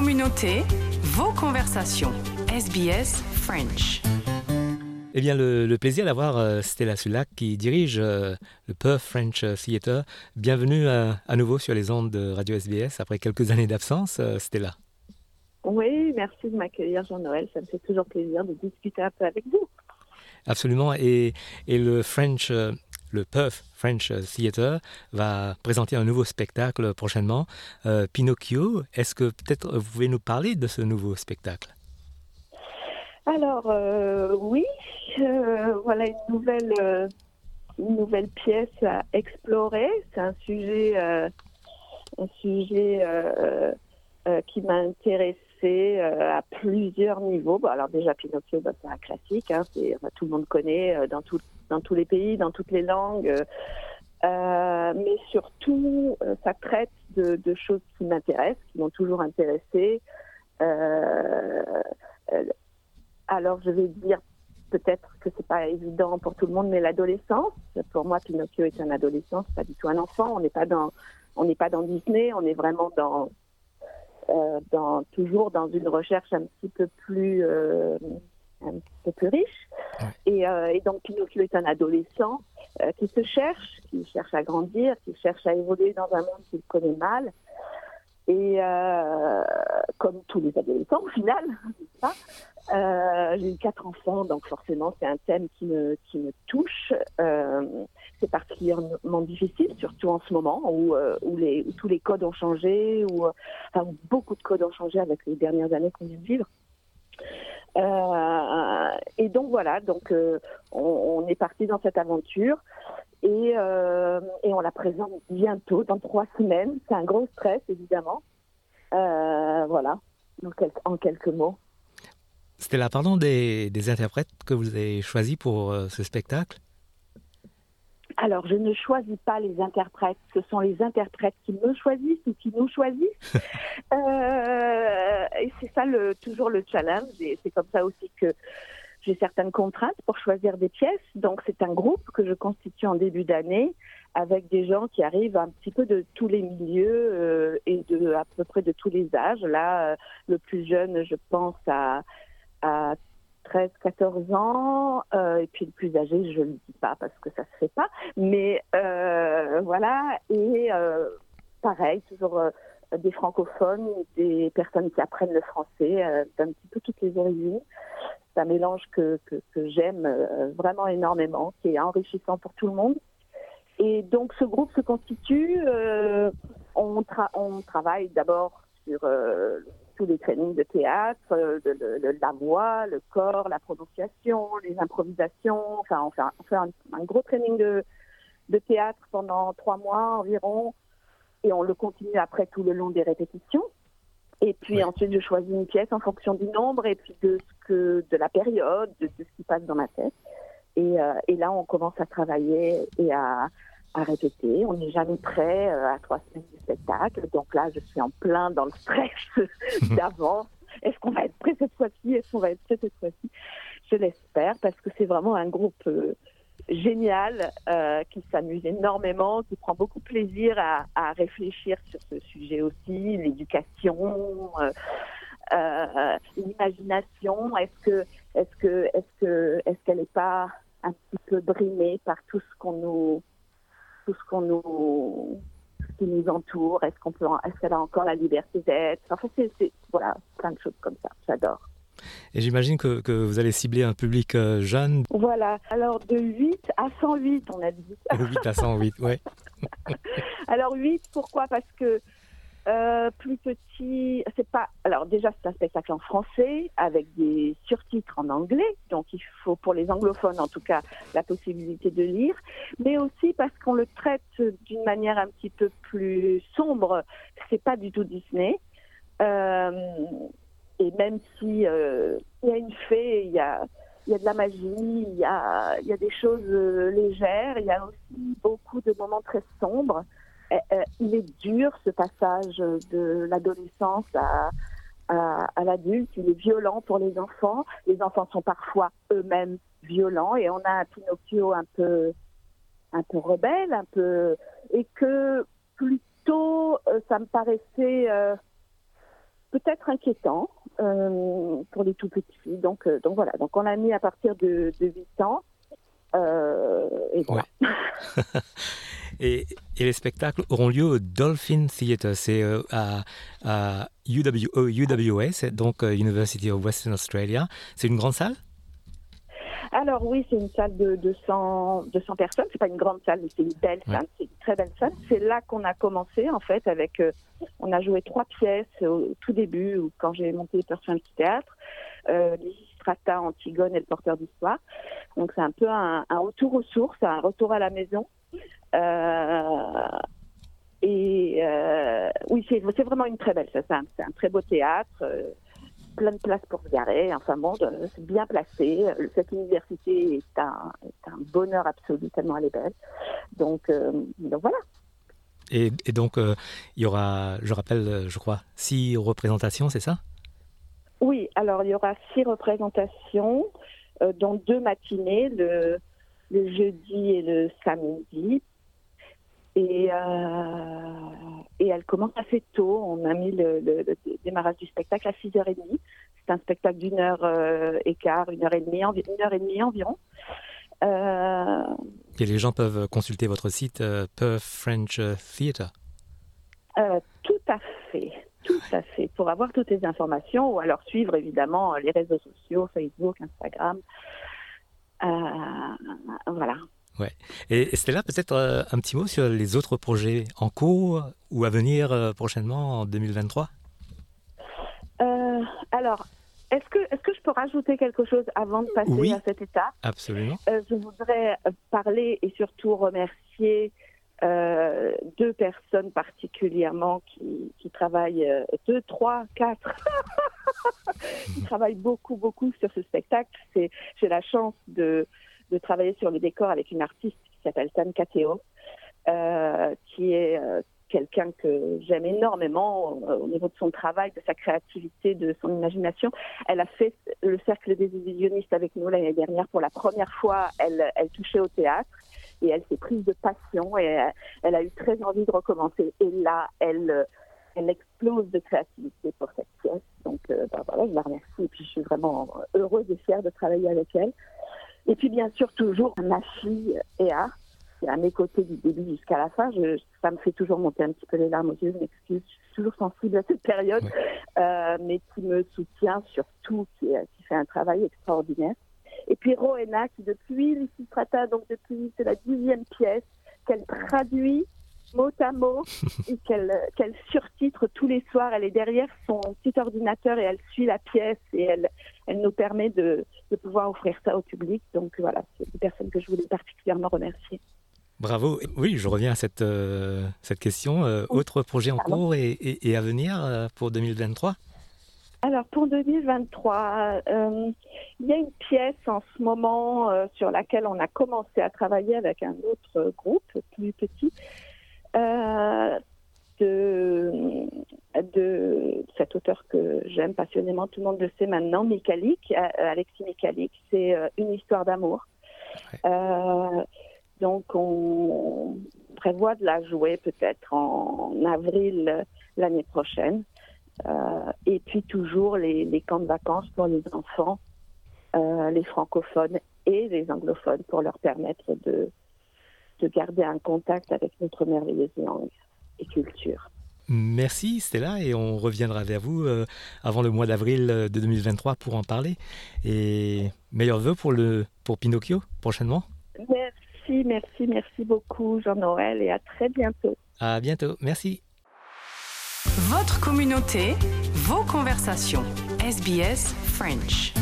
communauté, vos conversations. SBS French. Eh bien, le, le plaisir d'avoir euh, Stella Sulac qui dirige euh, le Perth French Theatre. Bienvenue euh, à nouveau sur les ondes de Radio SBS après quelques années d'absence, euh, Stella. Oui, merci de m'accueillir, Jean-Noël. Ça me fait toujours plaisir de discuter un peu avec vous. Absolument. Et, et le French, euh, le Perth French Theatre va présenter un nouveau spectacle prochainement, euh, Pinocchio. Est-ce que peut-être vous pouvez nous parler de ce nouveau spectacle? Alors, euh, oui, euh, voilà une nouvelle, pièce à explorer. C'est un sujet, un sujet qui m'a intéressée euh, à plusieurs niveaux. Bon, alors déjà, Pinocchio, bah, c'est un classique. Hein, tout le monde connaît euh, dans, tout, dans tous les pays, dans toutes les langues. euh, mais surtout, ça traite de, choses qui m'intéressent, qui m'ont toujours intéressée. Euh, alors, je vais dire peut-être que c'est pas évident pour tout le monde, mais l'adolescence. Pour moi, Pinocchio est un adolescent, c'est pas du tout un enfant. On n'est pas dans, on n'est pas dans Disney, on est vraiment dans, dans toujours dans une recherche un petit peu plus, euh, un petit peu plus riche. Et, euh, et donc Pinocchio est un adolescent euh, qui se cherche, qui cherche à grandir, qui cherche à évoluer dans un monde qu'il connaît mal. Et euh, comme tous les adolescents au final, euh, j'ai eu quatre enfants, donc forcément c'est un thème qui me, qui me touche. Euh, c'est particulièrement difficile, surtout en ce moment où, euh, où, les, où tous les codes ont changé, où, enfin, où beaucoup de codes ont changé avec les dernières années qu'on vient de vivre. Euh, et donc voilà, donc euh, on, on est parti dans cette aventure et, euh, et on la présente bientôt, dans trois semaines. C'est un gros stress évidemment. Euh, voilà, en, quel- en quelques mots. Stella, pardon des, des interprètes que vous avez choisis pour euh, ce spectacle? Alors, je ne choisis pas les interprètes, ce sont les interprètes qui me choisissent ou qui nous choisissent. Euh, et c'est ça le, toujours le challenge, et c'est comme ça aussi que j'ai certaines contraintes pour choisir des pièces. Donc, c'est un groupe que je constitue en début d'année avec des gens qui arrivent un petit peu de tous les milieux euh, et de à peu près de tous les âges. Là, euh, le plus jeune, je pense à, à 13, 14 ans, euh, et puis le plus âgé, je ne le dis pas parce que ça se fait pas. Mais voilà, et pareil, toujours des francophones, des personnes qui apprennent le français d'un petit peu toutes les origines. C'est un mélange que, que, que j'aime euh, vraiment énormément, qui est enrichissant pour tout le monde. Et donc ce groupe se constitue, euh, on, tra- on travaille d'abord sur euh, tous les trainings de théâtre, de, de- de la voix, le corps, la prononciation, les improvisations. Enfin, on fait un, on fait un, un gros training de, de théâtre pendant trois mois environ, et on le continue après tout le long des répétitions. Et puis Ouais. ensuite, je choisis une pièce en fonction du nombre et puis de ce que, de la période, de, de ce qui passe dans ma tête. Et, euh, et là, on commence à travailler et à, à répéter. On n'est jamais prêt euh, à trois semaines du spectacle. Donc là, je suis en plein dans le stress d'avance. Est-ce qu'on va être prêt cette fois-ci? Est-ce qu'on va être prêt cette fois-ci? Je l'espère parce que c'est vraiment un groupe euh, génial euh, qui s'amuse énormément, qui prend beaucoup plaisir à, à réfléchir sur ce sujet aussi, l'éducation, euh, l'imagination. Est-ce que, est-ce que, est-ce que, est-ce qu'elle n'est pas un petit peu brimée par tout ce qu'on nous, tout ce qu'on nous, ce qui nous entoure? Est-ce qu'on peut, est-ce qu'elle a encore la liberté d'être? Enfin, c'est, c'est, voilà, plein de choses comme ça. J'adore. Et j'imagine que, que vous allez cibler un public euh, jeune, Voilà. Alors de 8 à 108, on a dit. 8 à 108, ouais. Alors 8, pourquoi? Parce que euh, plus petit, c'est pas. Alors déjà, c'est un spectacle en français avec des surtitres en anglais, donc il faut pour les anglophones en tout cas la possibilité de lire, mais aussi parce qu'on le traite d'une manière un petit peu plus sombre. C'est pas du tout Disney. Euh, et même si euh, il y a une fée, il y a y a de la magie, il y a, il y a des choses légères, il y a aussi beaucoup de moments très sombres. Euh, euh, il est dur ce passage de l'adolescence à, à, à l'adulte, il est violent pour les enfants. Les enfants sont parfois eux-mêmes violents et on a un Pinocchio un peu, un peu rebelle, un peu, et que plutôt euh, ça me paraissait euh, peut-être inquiétant euh, pour les tout petits. Donc, euh, donc voilà. Donc on l'a mis à partir de, de 8 ans. Euh, et voilà. et, et, les spectacles auront lieu au Dolphin Theatre, c'est euh, à, à UWO, UWA, c'est donc euh, University of Western Australia. C'est une grande salle? Alors oui, c'est une salle de 200, 200 personnes. C'est pas une grande salle, mais c'est une belle salle. Ouais. C'est une très belle salle. C'est là qu'on a commencé en fait. Avec, euh, on a joué trois pièces au tout début, quand j'ai monté un petit théâtre, euh, Strata, Antigone et le porteur d'histoire. Donc c'est un peu un, un, retour aux sources, un retour à la maison. Euh, et euh, oui, c'est vraiment une très belle. C'est un, un, très beau théâtre. Euh, plein de places pour se garer. Enfin bon, c'est bien placé. Cette université est un, est un, bonheur absolu, tellement elle est belle. Donc, euh, donc voilà. Et, et donc, euh, il y aura, je rappelle, je crois, six représentations, c'est ça? Oui, alors il y aura six représentations, euh, dont deux matinées, le, le jeudi et le samedi. Et, euh, et, elle commence assez tôt. On a mis le, le, le démarrage du spectacle à 6h30. C'est un spectacle d'une heure euh, et quart, une heure et demie, une heure et demie environ. Euh... Et les gens peuvent consulter votre site euh, Perth French Theatre euh, Tout à fait. Tout à fait. Pour avoir toutes les informations ou alors suivre évidemment les réseaux sociaux, Facebook, Instagram. Voilà. Ouais. Et Stella, peut-être euh, un petit mot sur les autres projets en cours ou à venir euh, prochainement en 2023 euh, Alors, est-ce que, est que je peux rajouter quelque chose avant de passer oui, à cette étape? Absolument. je voudrais parler et surtout remercier deux personnes particulièrement qui, qui travaillent, deux, trois, quatre, qui travaillent beaucoup, beaucoup sur ce spectacle. J'ai la chance de de travailler sur le décor avec une artiste qui s'appelle Tan Kateo, euh, qui est euh, quelqu'un que j'aime énormément euh, au niveau de son travail, de sa créativité, de son imagination. Elle a fait le cercle des illusionnistes avec nous l'année dernière pour la première fois. Elle, touchait au théâtre et elle s'est prise de passion et elle, a eu très envie de recommencer. Et là, elle, explose de créativité pour cette pièce. Donc, ben voilà, je la remercie et puis je suis vraiment heureuse et fière de travailler avec elle. Et puis bien sûr toujours ma fille Ea, qui est à mes côtés du début jusqu'à la fin. Je, ça me fait toujours monter un petit peu les larmes aux yeux, je m'excuse, je suis toujours sensible à cette période, ouais. euh, mais qui me soutient surtout, qui, qui, fait un travail extraordinaire. Et puis Rowena, qui depuis Lysistrata, donc depuis c'est la dixième pièce, qu'elle traduit mot à mot et qu'elle qu surtitre tous les soirs. Elle est derrière son petit ordinateur et elle suit la pièce et elle, elle nous permet de, de pouvoir offrir ça au public. Donc voilà, c'est une personne que je voulais particulièrement remercier. Bravo. Oui, je reviens à cette, euh, cette question. Euh, oui. Autre projet en Pardon. cours et, et, et, à venir euh, pour 2023 alors pour 2023, euh, il y a une pièce en ce moment sur laquelle on a commencé à travailler avec un autre groupe plus petit, de, de cet auteur que j'aime passionnément, tout le monde le sait maintenant, Mikalik, Alexis Mikalik, c'est une histoire d'amour. Ouais. donc on prévoit de la jouer peut-être en avril l'année prochaine. Euh, et puis toujours les, les, camps de vacances pour les enfants, euh, les francophones et les anglophones pour leur permettre de, de garder un contact avec notre merveilleuse langue et culture. Merci Stella et on reviendra vers vous euh, avant le mois d'avril de 2023 pour en parler. Et meilleurs voeux pour, le, pour Pinocchio prochainement. Merci, merci, merci beaucoup Jean-Noël et à très bientôt. À bientôt, merci. Votre communauté, vos conversations. SBS French.